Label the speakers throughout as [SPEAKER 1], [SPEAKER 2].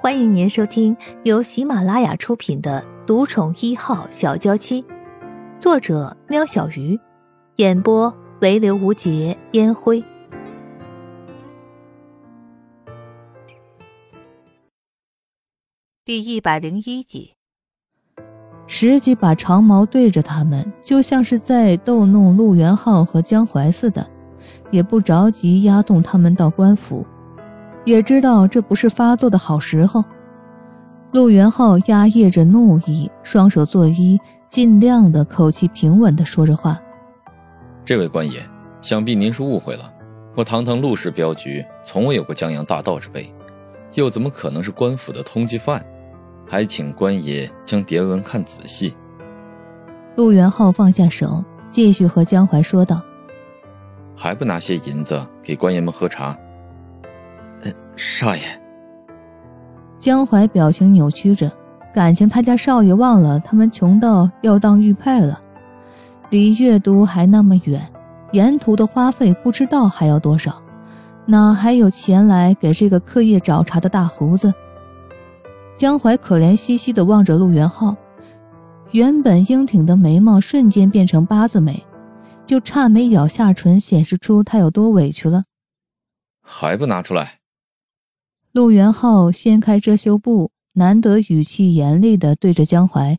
[SPEAKER 1] 欢迎您收听由喜马拉雅出品的《独宠一号小娇妻》，作者：喵小鱼，演播：唯刘无节烟灰。第一百零一集，
[SPEAKER 2] 十几把长矛对着他们，就像是在逗弄陆元浩和江淮似的，也不着急押送他们到官府。也知道这不是发作的好时候，陆元浩压抑着怒意，双手作揖，尽量的口气平稳的说着话：“
[SPEAKER 3] 这位官爷，想必您是误会了。我堂堂陆氏镖局，从未有过江洋大盗之辈，又怎么可能是官府的通缉犯？还请官爷将牒文看仔细。”
[SPEAKER 2] 陆元浩放下手，继续和江淮说道：“
[SPEAKER 3] 还不拿些银子给官爷们喝茶？”
[SPEAKER 4] 少爷，
[SPEAKER 2] 江淮表情扭曲着，感情他家少爷忘了他们穷到要当玉佩了，离阅读还那么远，沿途的花费不知道还要多少，哪还有钱来给这个刻意找茬的大胡子？江淮可怜兮兮地望着陆元浩，原本英挺的眉毛瞬间变成八字眉，就差没咬下唇，显示出他有多委屈了。
[SPEAKER 3] 还不拿出来！
[SPEAKER 2] 陆元浩掀开遮羞布，难得语气严厉地对着江淮。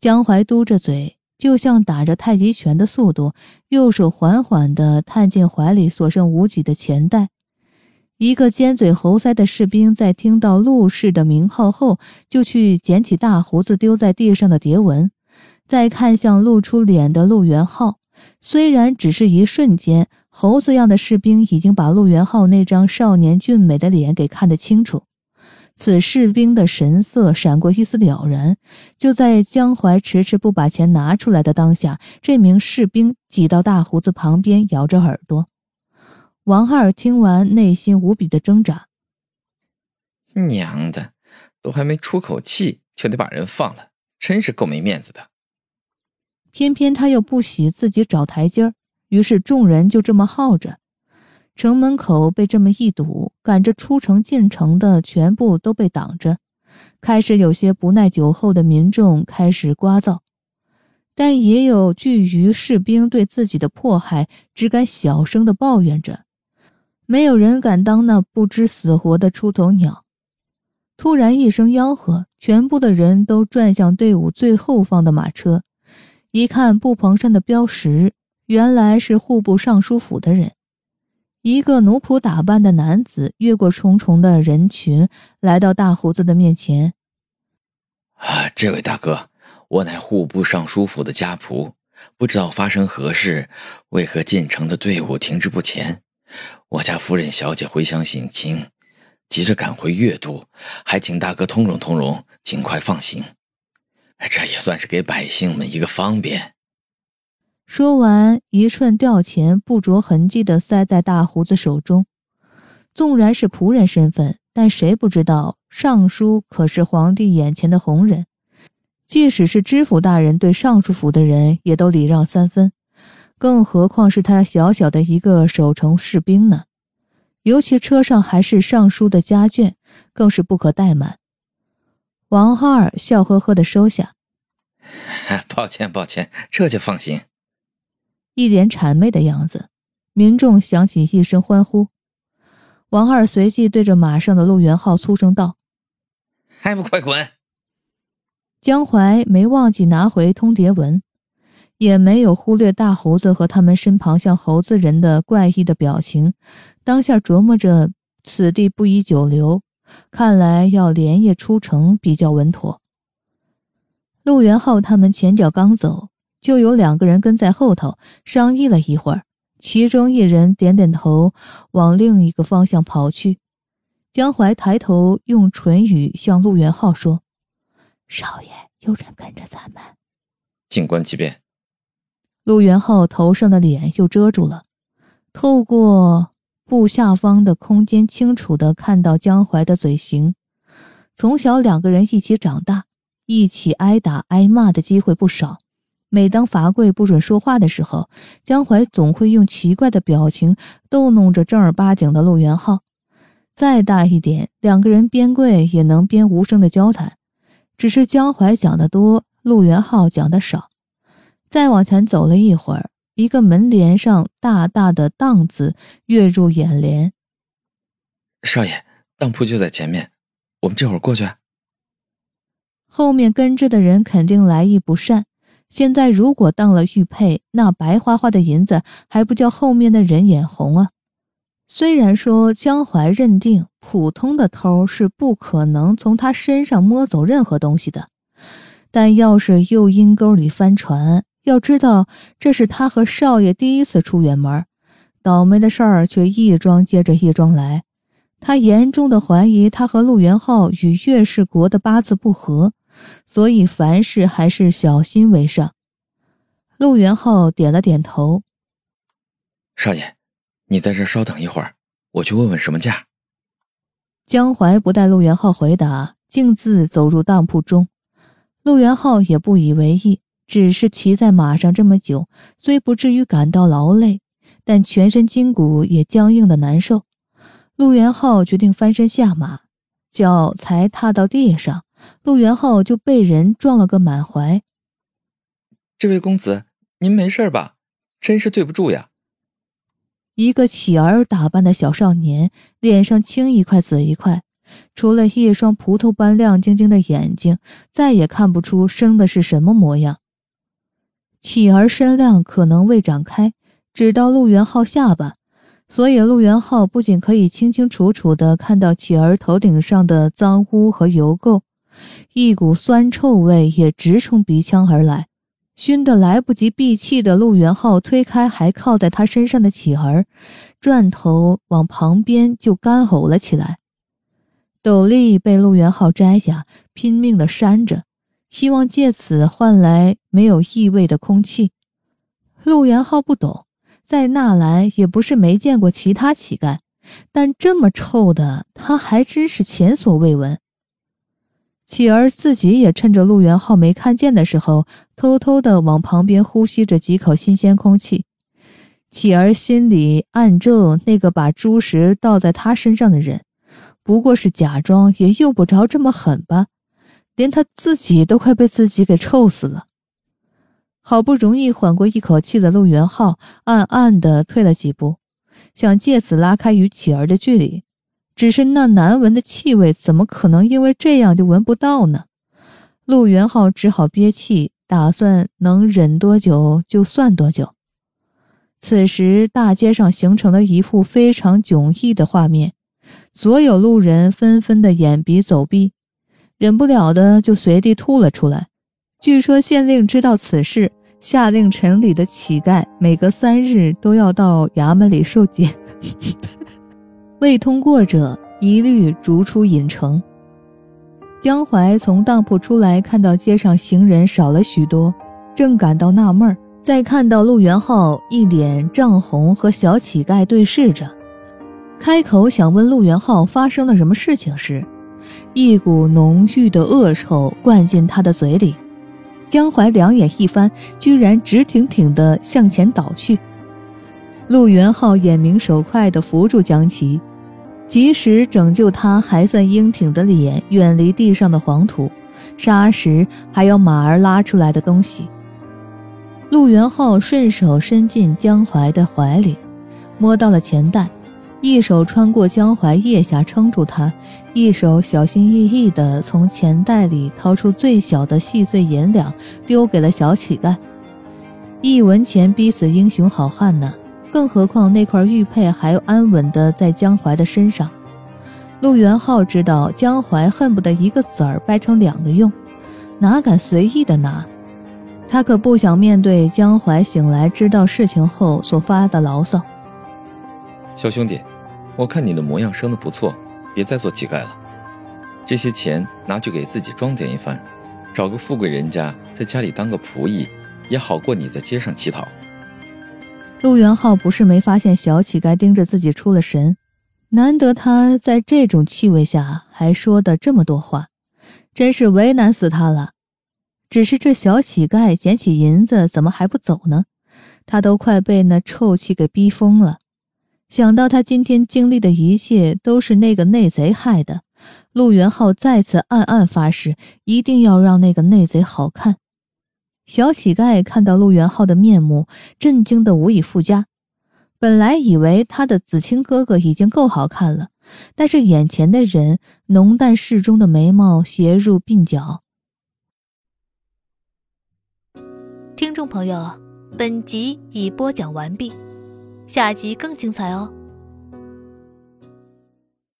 [SPEAKER 2] 江淮嘟着嘴，就像打着太极拳的速度，右手缓缓地探进怀里所剩无几的钱袋。一个尖嘴猴腮的士兵在听到陆氏的名号后，就去捡起大胡子丢在地上的蝶纹，再看向露出脸的陆元浩。虽然只是一瞬间。猴子样的士兵已经把陆元浩那张少年俊美的脸给看得清楚，此士兵的神色闪过一丝了然。就在江淮迟迟不把钱拿出来的当下，这名士兵挤到大胡子旁边，咬着耳朵。王二听完，内心无比的挣扎。
[SPEAKER 4] 娘的，都还没出口气，就得把人放了，真是够没面子的。
[SPEAKER 2] 偏偏他又不喜自己找台阶儿。于是众人就这么耗着，城门口被这么一堵，赶着出城进城的全部都被挡着。开始有些不耐酒后的民众开始聒噪，但也有惧于士兵对自己的迫害，只敢小声的抱怨着。没有人敢当那不知死活的出头鸟。突然一声吆喝，全部的人都转向队伍最后方的马车，一看布棚上的标识。原来是户部尚书府的人，一个奴仆打扮的男子越过重重的人群，来到大胡子的面前。
[SPEAKER 4] 啊，这位大哥，我乃户部尚书府的家仆，不知道发生何事，为何进城的队伍停滞不前？我家夫人小姐回乡省亲，急着赶回越都，还请大哥通融通融，尽快放行。这也算是给百姓们一个方便。
[SPEAKER 2] 说完，一串吊钱不着痕迹地塞在大胡子手中。纵然是仆人身份，但谁不知道尚书可是皇帝眼前的红人？即使是知府大人对尚书府的人也都礼让三分，更何况是他小小的一个守城士兵呢？尤其车上还是尚书的家眷，更是不可怠慢。王二笑呵呵地收下：“
[SPEAKER 4] 抱歉，抱歉，这就放心。”
[SPEAKER 2] 一脸谄媚的样子，民众响起一声欢呼。王二随即对着马上的陆元浩粗声道：“
[SPEAKER 4] 还不快滚！”
[SPEAKER 2] 江淮没忘记拿回通牒文，也没有忽略大胡子和他们身旁像猴子人的怪异的表情，当下琢磨着此地不宜久留，看来要连夜出城比较稳妥。陆元浩他们前脚刚走。就有两个人跟在后头商议了一会儿，其中一人点点头，往另一个方向跑去。江淮抬头用唇语向陆元浩说：“少爷，有人跟着咱们。”
[SPEAKER 3] 静观其变。
[SPEAKER 2] 陆元浩头上的脸又遮住了，透过布下方的空间，清楚的看到江淮的嘴型。从小两个人一起长大，一起挨打挨骂的机会不少。每当罚跪不准说话的时候，江淮总会用奇怪的表情逗弄着正儿八经的陆元浩。再大一点，两个人边跪也能边无声的交谈。只是江淮讲的多，陆元浩讲的少。再往前走了一会儿，一个门帘上大大的“当”字跃入眼帘。
[SPEAKER 4] 少爷，当铺就在前面，我们这会儿过去。
[SPEAKER 2] 后面跟着的人肯定来意不善。现在如果当了玉佩，那白花花的银子还不叫后面的人眼红啊？虽然说江淮认定普通的偷是不可能从他身上摸走任何东西的，但要是又阴沟里翻船，要知道这是他和少爷第一次出远门，倒霉的事儿却一桩接着一桩来。他严重的怀疑他和陆元浩与岳氏国的八字不合。所以凡事还是小心为上。陆元浩点了点头。
[SPEAKER 4] 少爷，你在这稍等一会儿，我去问问什么价。
[SPEAKER 2] 江淮不待陆元浩回答，径自走入当铺中。陆元浩也不以为意，只是骑在马上这么久，虽不至于感到劳累，但全身筋骨也僵硬的难受。陆元浩决定翻身下马，脚才踏到地上。陆元浩就被人撞了个满怀。
[SPEAKER 3] 这位公子，您没事吧？真是对不住呀。
[SPEAKER 2] 一个乞儿打扮的小少年，脸上青一块紫一块，除了一双葡萄般亮晶晶的眼睛，再也看不出生的是什么模样。乞儿身量可能未展开，只到陆元浩下巴，所以陆元浩不仅可以清清楚楚地看到乞儿头顶上的脏污和油垢。一股酸臭味也直冲鼻腔而来，熏得来不及闭气的陆元浩推开还靠在他身上的乞儿，转头往旁边就干呕了起来。斗笠被陆元浩摘下，拼命地扇着，希望借此换来没有异味的空气。陆元浩不懂，在纳兰也不是没见过其他乞丐，但这么臭的他还真是前所未闻。乞儿自己也趁着陆元浩没看见的时候，偷偷的往旁边呼吸着几口新鲜空气。乞儿心里暗咒那个把猪食倒在他身上的人，不过是假装，也用不着这么狠吧？连他自己都快被自己给臭死了。好不容易缓过一口气的陆元浩，暗暗的退了几步，想借此拉开与乞儿的距离。只是那难闻的气味，怎么可能因为这样就闻不到呢？陆元浩只好憋气，打算能忍多久就算多久。此时，大街上形成了一幅非常迥异的画面，所有路人纷纷的掩鼻走避，忍不了的就随地吐了出来。据说县令知道此事，下令城里的乞丐每隔三日都要到衙门里受检。未通过者一律逐出隐城。江淮从当铺出来，看到街上行人少了许多，正感到纳闷儿，再看到陆元浩一脸涨红，和小乞丐对视着，开口想问陆元浩发生了什么事情时，一股浓郁的恶臭灌进他的嘴里。江淮两眼一翻，居然直挺挺地向前倒去。陆元浩眼明手快地扶住江琪。及时拯救他还算英挺的脸远离地上的黄土、沙石，还有马儿拉出来的东西。陆元浩顺手伸进江淮的怀里，摸到了钱袋，一手穿过江淮腋下撑住他，一手小心翼翼地从钱袋里掏出最小的细碎银两，丢给了小乞丐。一文钱逼死英雄好汉呢。更何况那块玉佩还安稳的在江淮的身上，陆元浩知道江淮恨不得一个子儿掰成两个用，哪敢随意的拿？他可不想面对江淮醒来知道事情后所发的牢骚。
[SPEAKER 3] 小兄弟，我看你的模样生的不错，别再做乞丐了。这些钱拿去给自己装点一番，找个富贵人家在家里当个仆役，也好过你在街上乞讨。
[SPEAKER 2] 陆元浩不是没发现小乞丐盯着自己出了神，难得他在这种气味下还说的这么多话，真是为难死他了。只是这小乞丐捡起银子怎么还不走呢？他都快被那臭气给逼疯了。想到他今天经历的一切都是那个内贼害的，陆元浩再次暗暗发誓，一定要让那个内贼好看。小乞丐看到陆元浩的面目，震惊的无以复加。本来以为他的子清哥哥已经够好看了，但是眼前的人浓淡适中的眉毛斜入鬓角。
[SPEAKER 1] 听众朋友，本集已播讲完毕，下集更精彩哦。